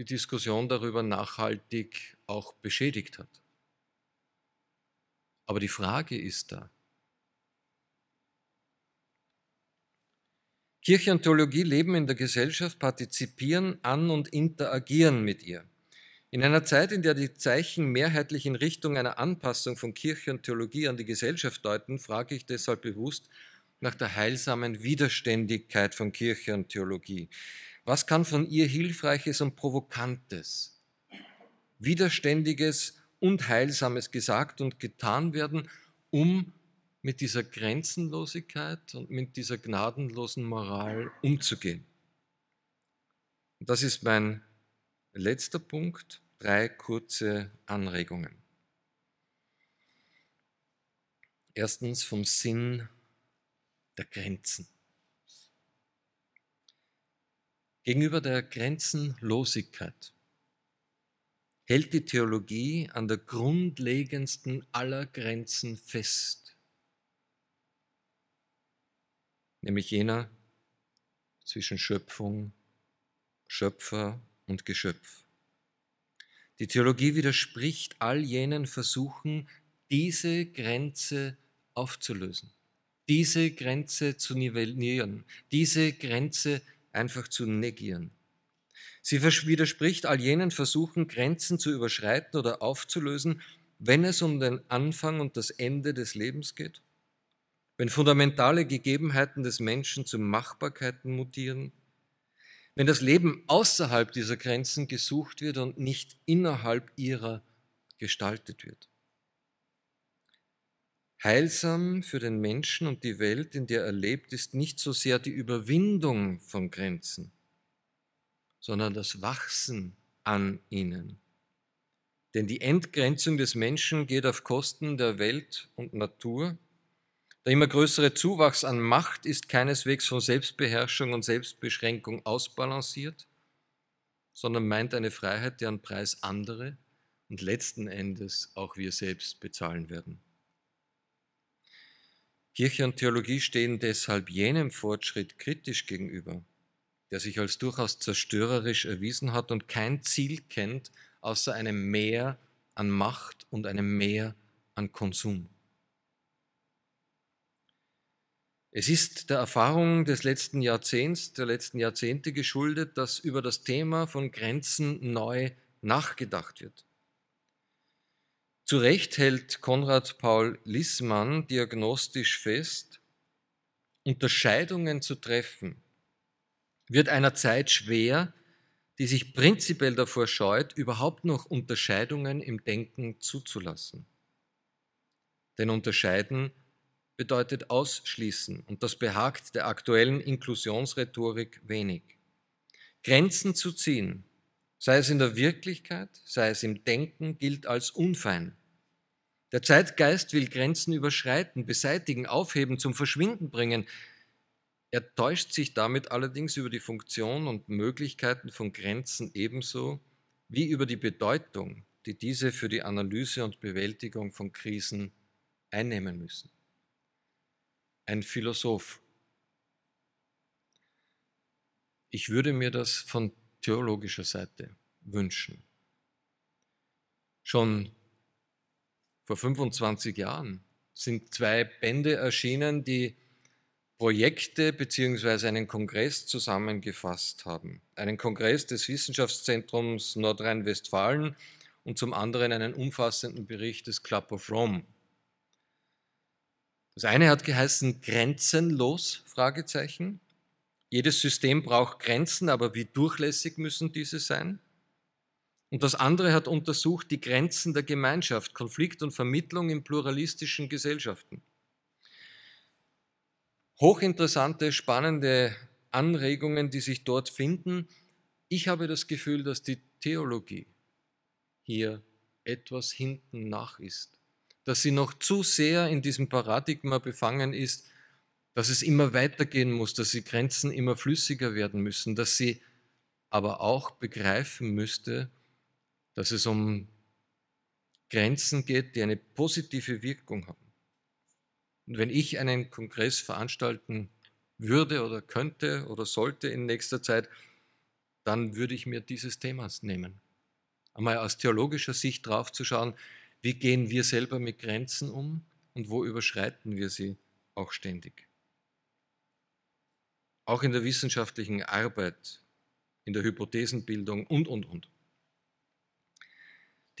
die Diskussion darüber nachhaltig auch beschädigt hat. Aber die Frage ist da. Kirche und Theologie leben in der Gesellschaft, partizipieren an und interagieren mit ihr. In einer Zeit, in der die Zeichen mehrheitlich in Richtung einer Anpassung von Kirche und Theologie an die Gesellschaft deuten, frage ich deshalb bewusst nach der heilsamen Widerständigkeit von Kirche und Theologie. Was kann von ihr Hilfreiches und Provokantes, Widerständiges und Heilsames gesagt und getan werden, um mit dieser Grenzenlosigkeit und mit dieser gnadenlosen Moral umzugehen? Und das ist mein letzter Punkt, drei kurze Anregungen. Erstens vom Sinn der Grenzen. Gegenüber der Grenzenlosigkeit hält die Theologie an der grundlegendsten aller Grenzen fest, nämlich jener zwischen Schöpfung, Schöpfer und Geschöpf. Die Theologie widerspricht all jenen Versuchen, diese Grenze aufzulösen, diese Grenze zu nivellieren, diese Grenze zu einfach zu negieren. Sie widerspricht all jenen Versuchen, Grenzen zu überschreiten oder aufzulösen, wenn es um den Anfang und das Ende des Lebens geht, wenn fundamentale Gegebenheiten des Menschen zu Machbarkeiten mutieren, wenn das Leben außerhalb dieser Grenzen gesucht wird und nicht innerhalb ihrer gestaltet wird. Heilsam für den Menschen und die Welt, in der er lebt, ist nicht so sehr die Überwindung von Grenzen, sondern das Wachsen an ihnen. Denn die Entgrenzung des Menschen geht auf Kosten der Welt und Natur. Der immer größere Zuwachs an Macht ist keineswegs von Selbstbeherrschung und Selbstbeschränkung ausbalanciert, sondern meint eine Freiheit, deren Preis andere und letzten Endes auch wir selbst bezahlen werden. Kirche und Theologie stehen deshalb jenem Fortschritt kritisch gegenüber, der sich als durchaus zerstörerisch erwiesen hat und kein Ziel kennt, außer einem Mehr an Macht und einem Mehr an Konsum. Es ist der Erfahrung des letzten Jahrzehnts, der letzten Jahrzehnte geschuldet, dass über das Thema von Grenzen neu nachgedacht wird. Zu Recht hält Konrad Paul Lissmann diagnostisch fest, Unterscheidungen zu treffen wird einer Zeit schwer, die sich prinzipiell davor scheut, überhaupt noch Unterscheidungen im Denken zuzulassen. Denn unterscheiden bedeutet ausschließen und das behagt der aktuellen Inklusionsrhetorik wenig. Grenzen zu ziehen, sei es in der Wirklichkeit, sei es im Denken, gilt als unfein. Der Zeitgeist will Grenzen überschreiten, beseitigen, aufheben, zum Verschwinden bringen. Er täuscht sich damit allerdings über die Funktion und Möglichkeiten von Grenzen ebenso wie über die Bedeutung, die diese für die Analyse und Bewältigung von Krisen einnehmen müssen. Ein Philosoph. Ich würde mir das von theologischer Seite wünschen. Schon vor 25 Jahren sind zwei Bände erschienen, die Projekte bzw. einen Kongress zusammengefasst haben. Einen Kongress des Wissenschaftszentrums Nordrhein-Westfalen und zum anderen einen umfassenden Bericht des Club of Rome. Das eine hat geheißen Grenzenlos? Jedes System braucht Grenzen, aber wie durchlässig müssen diese sein? Und das andere hat untersucht die Grenzen der Gemeinschaft, Konflikt und Vermittlung in pluralistischen Gesellschaften. Hochinteressante, spannende Anregungen, die sich dort finden. Ich habe das Gefühl, dass die Theologie hier etwas hinten nach ist, dass sie noch zu sehr in diesem Paradigma befangen ist, dass es immer weitergehen muss, dass die Grenzen immer flüssiger werden müssen, dass sie aber auch begreifen müsste, dass es um Grenzen geht, die eine positive Wirkung haben. Und wenn ich einen Kongress veranstalten würde oder könnte oder sollte in nächster Zeit, dann würde ich mir dieses Themas nehmen. Einmal aus theologischer Sicht draufzuschauen, wie gehen wir selber mit Grenzen um und wo überschreiten wir sie auch ständig. Auch in der wissenschaftlichen Arbeit, in der Hypothesenbildung und, und, und.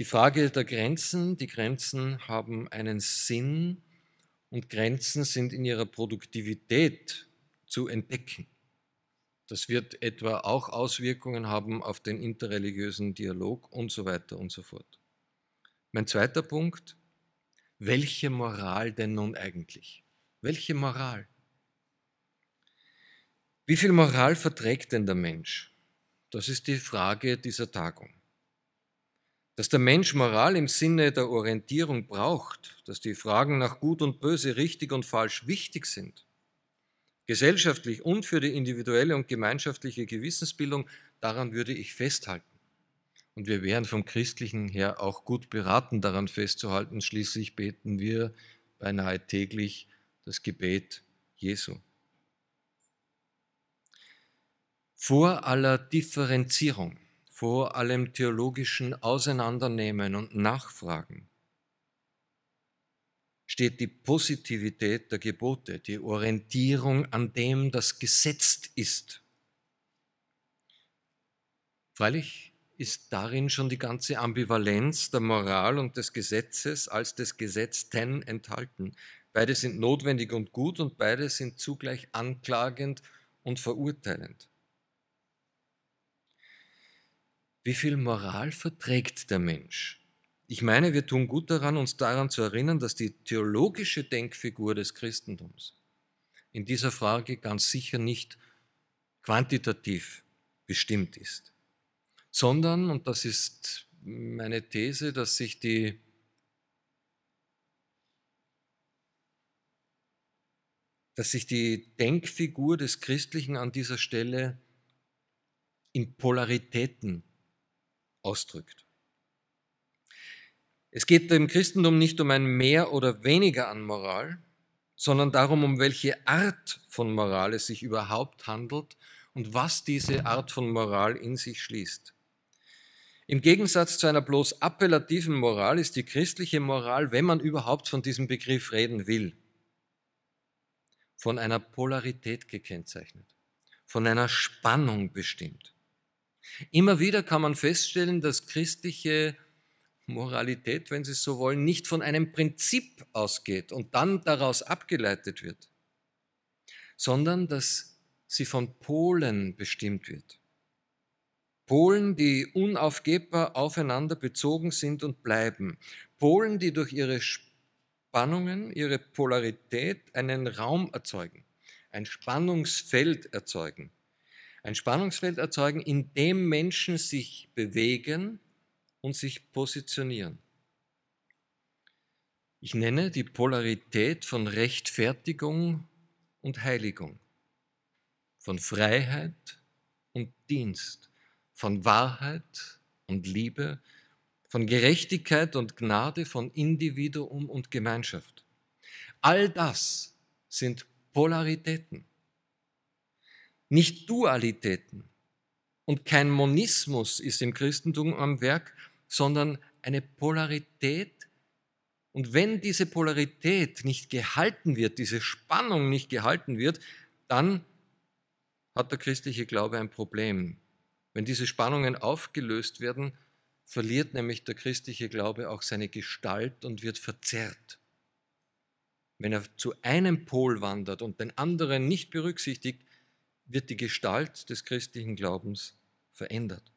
Die Frage der Grenzen, die Grenzen haben einen Sinn und Grenzen sind in ihrer Produktivität zu entdecken. Das wird etwa auch Auswirkungen haben auf den interreligiösen Dialog und so weiter und so fort. Mein zweiter Punkt, welche Moral denn nun eigentlich? Welche Moral? Wie viel Moral verträgt denn der Mensch? Das ist die Frage dieser Tagung dass der Mensch Moral im Sinne der Orientierung braucht, dass die Fragen nach Gut und Böse, richtig und falsch wichtig sind, gesellschaftlich und für die individuelle und gemeinschaftliche Gewissensbildung, daran würde ich festhalten. Und wir wären vom Christlichen her auch gut beraten, daran festzuhalten. Schließlich beten wir beinahe täglich das Gebet Jesu. Vor aller Differenzierung vor allem theologischen Auseinandernehmen und Nachfragen steht die Positivität der Gebote, die Orientierung an dem, das gesetzt ist. Freilich ist darin schon die ganze Ambivalenz der Moral und des Gesetzes als des Gesetzten enthalten. Beide sind notwendig und gut und beide sind zugleich anklagend und verurteilend. Wie viel Moral verträgt der Mensch? Ich meine, wir tun gut daran, uns daran zu erinnern, dass die theologische Denkfigur des Christentums in dieser Frage ganz sicher nicht quantitativ bestimmt ist, sondern, und das ist meine These, dass sich die dass sich die Denkfigur des Christlichen an dieser Stelle in Polaritäten ausdrückt. Es geht im Christentum nicht um ein Mehr oder weniger an Moral, sondern darum, um welche Art von Moral es sich überhaupt handelt und was diese Art von Moral in sich schließt. Im Gegensatz zu einer bloß appellativen Moral ist die christliche Moral, wenn man überhaupt von diesem Begriff reden will, von einer Polarität gekennzeichnet, von einer Spannung bestimmt. Immer wieder kann man feststellen, dass christliche Moralität, wenn Sie es so wollen, nicht von einem Prinzip ausgeht und dann daraus abgeleitet wird, sondern dass sie von Polen bestimmt wird. Polen, die unaufgebbar aufeinander bezogen sind und bleiben. Polen, die durch ihre Spannungen, ihre Polarität einen Raum erzeugen, ein Spannungsfeld erzeugen ein Spannungsfeld erzeugen, in dem Menschen sich bewegen und sich positionieren. Ich nenne die Polarität von Rechtfertigung und Heiligung, von Freiheit und Dienst, von Wahrheit und Liebe, von Gerechtigkeit und Gnade, von Individuum und Gemeinschaft. All das sind Polaritäten. Nicht Dualitäten. Und kein Monismus ist im Christentum am Werk, sondern eine Polarität. Und wenn diese Polarität nicht gehalten wird, diese Spannung nicht gehalten wird, dann hat der christliche Glaube ein Problem. Wenn diese Spannungen aufgelöst werden, verliert nämlich der christliche Glaube auch seine Gestalt und wird verzerrt. Wenn er zu einem Pol wandert und den anderen nicht berücksichtigt, wird die Gestalt des christlichen Glaubens verändert.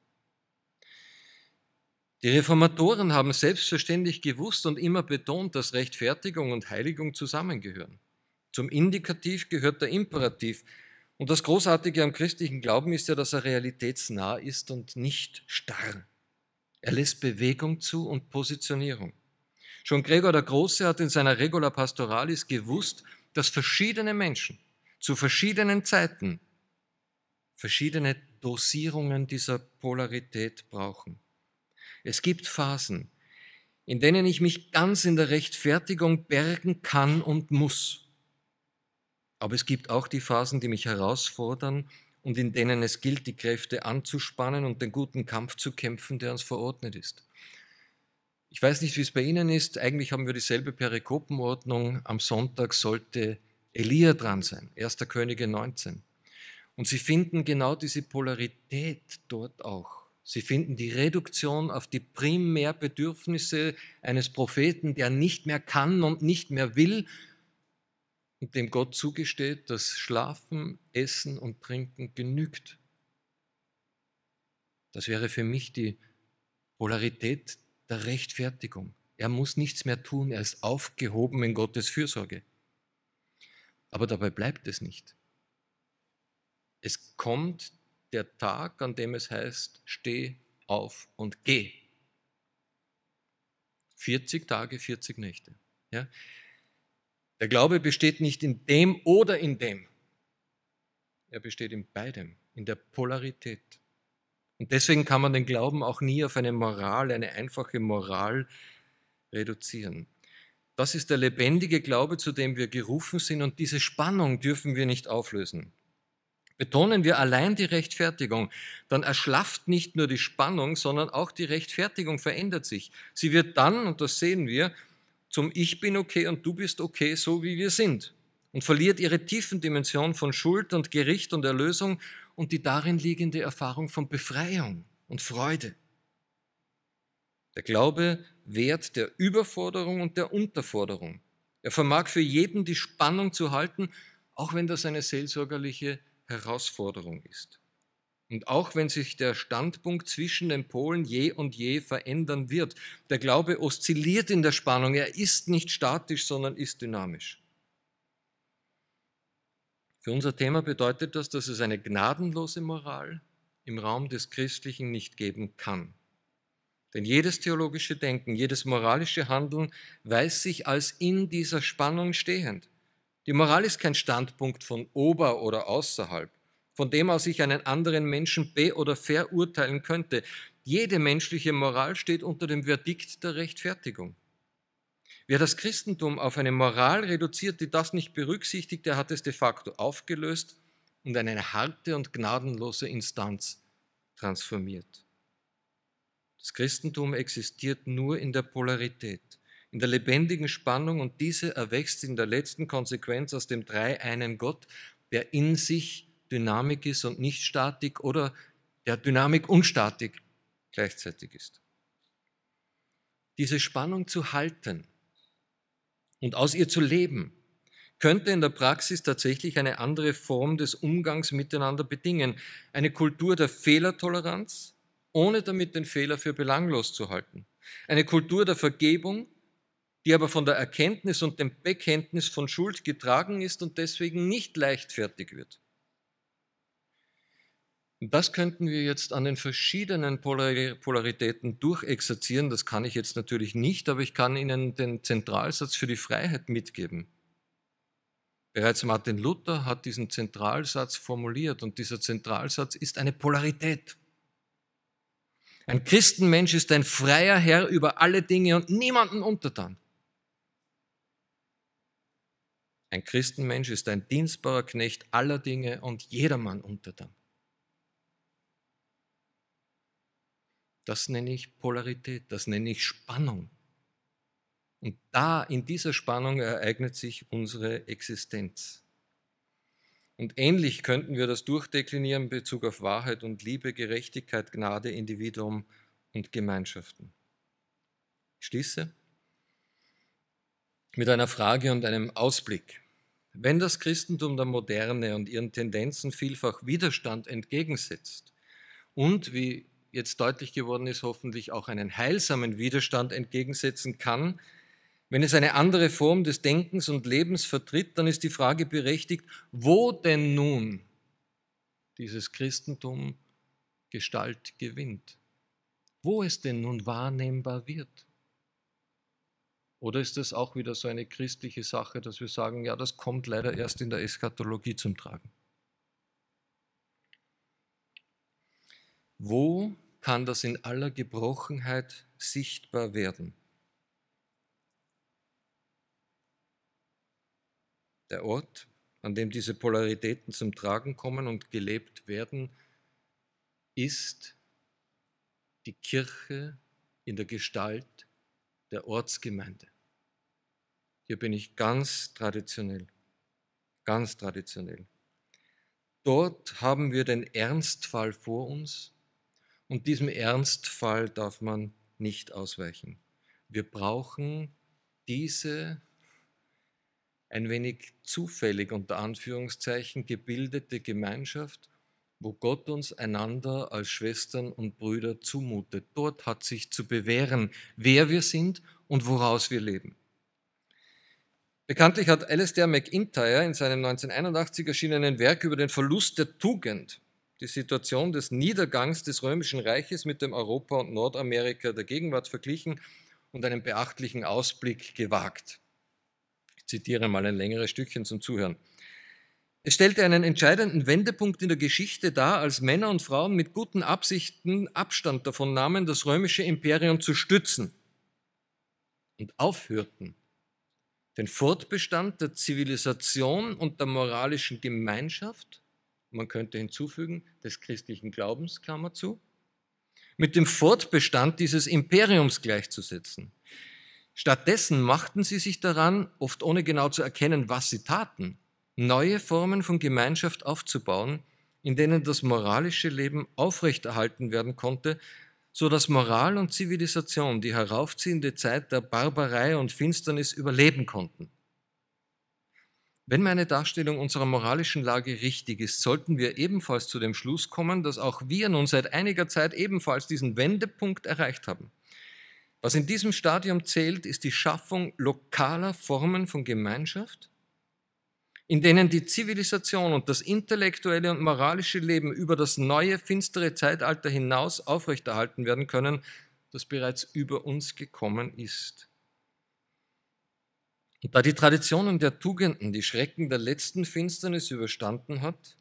Die Reformatoren haben selbstverständlich gewusst und immer betont, dass Rechtfertigung und Heiligung zusammengehören. Zum Indikativ gehört der Imperativ. Und das Großartige am christlichen Glauben ist ja, dass er realitätsnah ist und nicht starr. Er lässt Bewegung zu und Positionierung. Schon Gregor der Große hat in seiner Regula Pastoralis gewusst, dass verschiedene Menschen zu verschiedenen Zeiten verschiedene Dosierungen dieser Polarität brauchen. Es gibt Phasen, in denen ich mich ganz in der Rechtfertigung bergen kann und muss. Aber es gibt auch die Phasen, die mich herausfordern und in denen es gilt, die Kräfte anzuspannen und den guten Kampf zu kämpfen, der uns verordnet ist. Ich weiß nicht, wie es bei Ihnen ist. Eigentlich haben wir dieselbe Perikopenordnung. Am Sonntag sollte Elia dran sein, 1. Könige 19. Und Sie finden genau diese Polarität dort auch. Sie finden die Reduktion auf die Primärbedürfnisse eines Propheten, der nicht mehr kann und nicht mehr will und dem Gott zugesteht, dass Schlafen, Essen und Trinken genügt. Das wäre für mich die Polarität der Rechtfertigung. Er muss nichts mehr tun, er ist aufgehoben in Gottes Fürsorge. Aber dabei bleibt es nicht. Es kommt der Tag, an dem es heißt, steh auf und geh. 40 Tage, 40 Nächte. Ja? Der Glaube besteht nicht in dem oder in dem. Er besteht in beidem, in der Polarität. Und deswegen kann man den Glauben auch nie auf eine Moral, eine einfache Moral reduzieren. Das ist der lebendige Glaube, zu dem wir gerufen sind und diese Spannung dürfen wir nicht auflösen. Betonen wir allein die Rechtfertigung, dann erschlafft nicht nur die Spannung, sondern auch die Rechtfertigung verändert sich. Sie wird dann, und das sehen wir, zum Ich bin okay und du bist okay, so wie wir sind und verliert ihre tiefen Dimension von Schuld und Gericht und Erlösung und die darin liegende Erfahrung von Befreiung und Freude. Der Glaube wehrt der Überforderung und der Unterforderung. Er vermag für jeden die Spannung zu halten, auch wenn das eine seelsorgerliche Herausforderung ist. Und auch wenn sich der Standpunkt zwischen den Polen je und je verändern wird, der Glaube oszilliert in der Spannung, er ist nicht statisch, sondern ist dynamisch. Für unser Thema bedeutet das, dass es eine gnadenlose Moral im Raum des Christlichen nicht geben kann. Denn jedes theologische Denken, jedes moralische Handeln weiß sich als in dieser Spannung stehend. Die Moral ist kein Standpunkt von ober oder außerhalb von dem aus ich einen anderen Menschen be- oder verurteilen könnte. Jede menschliche Moral steht unter dem Verdikt der Rechtfertigung. Wer das Christentum auf eine Moral reduziert, die das nicht berücksichtigt, der hat es de facto aufgelöst und eine harte und gnadenlose Instanz transformiert. Das Christentum existiert nur in der Polarität, in der lebendigen Spannung und diese erwächst in der letzten Konsequenz aus dem dreieinen Gott, der in sich Dynamik ist und nicht Statik oder der Dynamik und Statik gleichzeitig ist. Diese Spannung zu halten und aus ihr zu leben, könnte in der Praxis tatsächlich eine andere Form des Umgangs miteinander bedingen. Eine Kultur der Fehlertoleranz, ohne damit den Fehler für belanglos zu halten. Eine Kultur der Vergebung, die aber von der Erkenntnis und dem Bekenntnis von Schuld getragen ist und deswegen nicht leichtfertig wird. Das könnten wir jetzt an den verschiedenen Polaritäten durchexerzieren. Das kann ich jetzt natürlich nicht, aber ich kann Ihnen den Zentralsatz für die Freiheit mitgeben. Bereits Martin Luther hat diesen Zentralsatz formuliert und dieser Zentralsatz ist eine Polarität. Ein Christenmensch ist ein freier Herr über alle Dinge und niemanden untertan. Ein Christenmensch ist ein dienstbarer Knecht aller Dinge und jedermann untertan. Das nenne ich Polarität, das nenne ich Spannung. Und da, in dieser Spannung ereignet sich unsere Existenz. Und ähnlich könnten wir das durchdeklinieren in Bezug auf Wahrheit und Liebe, Gerechtigkeit, Gnade, Individuum und Gemeinschaften. Ich schließe mit einer Frage und einem Ausblick. Wenn das Christentum der Moderne und ihren Tendenzen vielfach Widerstand entgegensetzt und, wie jetzt deutlich geworden ist, hoffentlich auch einen heilsamen Widerstand entgegensetzen kann, wenn es eine andere Form des Denkens und Lebens vertritt, dann ist die Frage berechtigt, wo denn nun dieses Christentum Gestalt gewinnt, wo es denn nun wahrnehmbar wird. Oder ist das auch wieder so eine christliche Sache, dass wir sagen, ja, das kommt leider erst in der Eschatologie zum Tragen? Wo kann das in aller Gebrochenheit sichtbar werden? Der Ort, an dem diese Polaritäten zum Tragen kommen und gelebt werden, ist die Kirche in der Gestalt der Ortsgemeinde. Hier bin ich ganz traditionell, ganz traditionell. Dort haben wir den Ernstfall vor uns und diesem Ernstfall darf man nicht ausweichen. Wir brauchen diese ein wenig zufällig unter Anführungszeichen gebildete Gemeinschaft, wo Gott uns einander als Schwestern und Brüder zumutet. Dort hat sich zu bewähren, wer wir sind und woraus wir leben. Bekanntlich hat Alistair McIntyre in seinem 1981 erschienenen Werk über den Verlust der Tugend die Situation des Niedergangs des Römischen Reiches mit dem Europa und Nordamerika der Gegenwart verglichen und einen beachtlichen Ausblick gewagt. Ich zitiere mal ein längeres Stückchen zum Zuhören. Es stellte einen entscheidenden Wendepunkt in der Geschichte dar, als Männer und Frauen mit guten Absichten Abstand davon nahmen, das römische Imperium zu stützen und aufhörten, den Fortbestand der Zivilisation und der moralischen Gemeinschaft, man könnte hinzufügen, des christlichen Glaubens, Klammer zu, mit dem Fortbestand dieses Imperiums gleichzusetzen. Stattdessen machten sie sich daran, oft ohne genau zu erkennen, was sie taten, neue Formen von Gemeinschaft aufzubauen, in denen das moralische Leben aufrechterhalten werden konnte, so dass Moral und Zivilisation die heraufziehende Zeit der Barbarei und Finsternis überleben konnten. Wenn meine Darstellung unserer moralischen Lage richtig ist, sollten wir ebenfalls zu dem Schluss kommen, dass auch wir nun seit einiger Zeit ebenfalls diesen Wendepunkt erreicht haben. Was in diesem Stadium zählt, ist die Schaffung lokaler Formen von Gemeinschaft, in denen die Zivilisation und das intellektuelle und moralische Leben über das neue, finstere Zeitalter hinaus aufrechterhalten werden können, das bereits über uns gekommen ist. Und da die Traditionen der Tugenden die Schrecken der letzten Finsternis überstanden hat,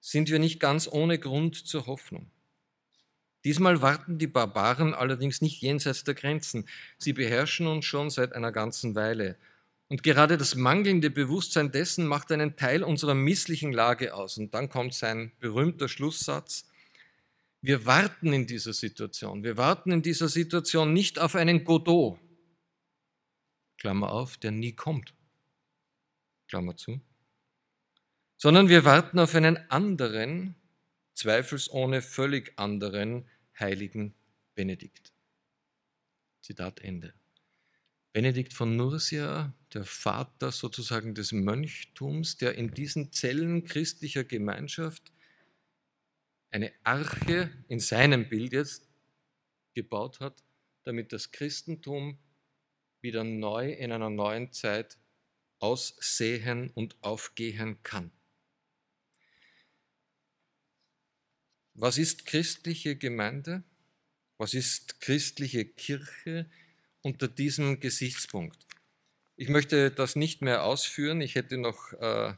sind wir nicht ganz ohne Grund zur Hoffnung. Diesmal warten die Barbaren allerdings nicht jenseits der Grenzen. Sie beherrschen uns schon seit einer ganzen Weile. Und gerade das mangelnde Bewusstsein dessen macht einen Teil unserer misslichen Lage aus. Und dann kommt sein berühmter Schlusssatz. Wir warten in dieser Situation. Wir warten in dieser Situation nicht auf einen Godot, Klammer auf, der nie kommt, Klammer zu, sondern wir warten auf einen anderen, zweifelsohne völlig anderen heiligen Benedikt. Zitat Ende. Benedikt von Nursia, der Vater sozusagen des Mönchtums, der in diesen Zellen christlicher Gemeinschaft eine Arche in seinem Bild jetzt gebaut hat, damit das Christentum wieder neu in einer neuen Zeit aussehen und aufgehen kann. Was ist christliche Gemeinde? Was ist christliche Kirche unter diesem Gesichtspunkt? Ich möchte das nicht mehr ausführen. Ich hätte noch äh,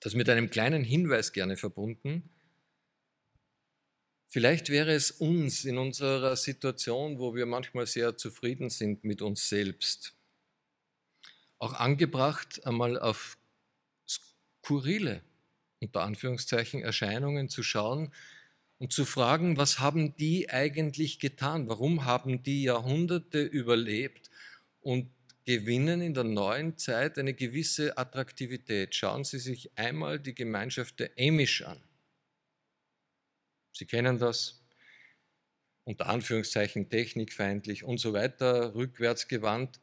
das mit einem kleinen Hinweis gerne verbunden. Vielleicht wäre es uns in unserer Situation, wo wir manchmal sehr zufrieden sind mit uns selbst auch angebracht, einmal auf skurrile, unter Anführungszeichen, Erscheinungen zu schauen und zu fragen, was haben die eigentlich getan? Warum haben die Jahrhunderte überlebt und gewinnen in der neuen Zeit eine gewisse Attraktivität? Schauen Sie sich einmal die Gemeinschaft der Amish an. Sie kennen das, unter Anführungszeichen technikfeindlich und so weiter, rückwärtsgewandt.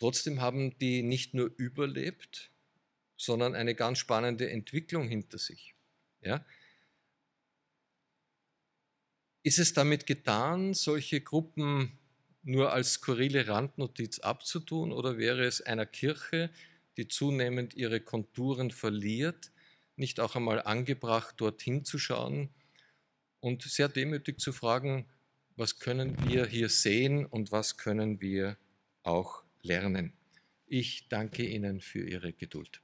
Trotzdem haben die nicht nur überlebt, sondern eine ganz spannende Entwicklung hinter sich. Ja? Ist es damit getan, solche Gruppen nur als skurrile Randnotiz abzutun oder wäre es einer Kirche, die zunehmend ihre Konturen verliert, nicht auch einmal angebracht, dorthin zu schauen und sehr demütig zu fragen, was können wir hier sehen und was können wir auch lernen? Ich danke Ihnen für Ihre Geduld.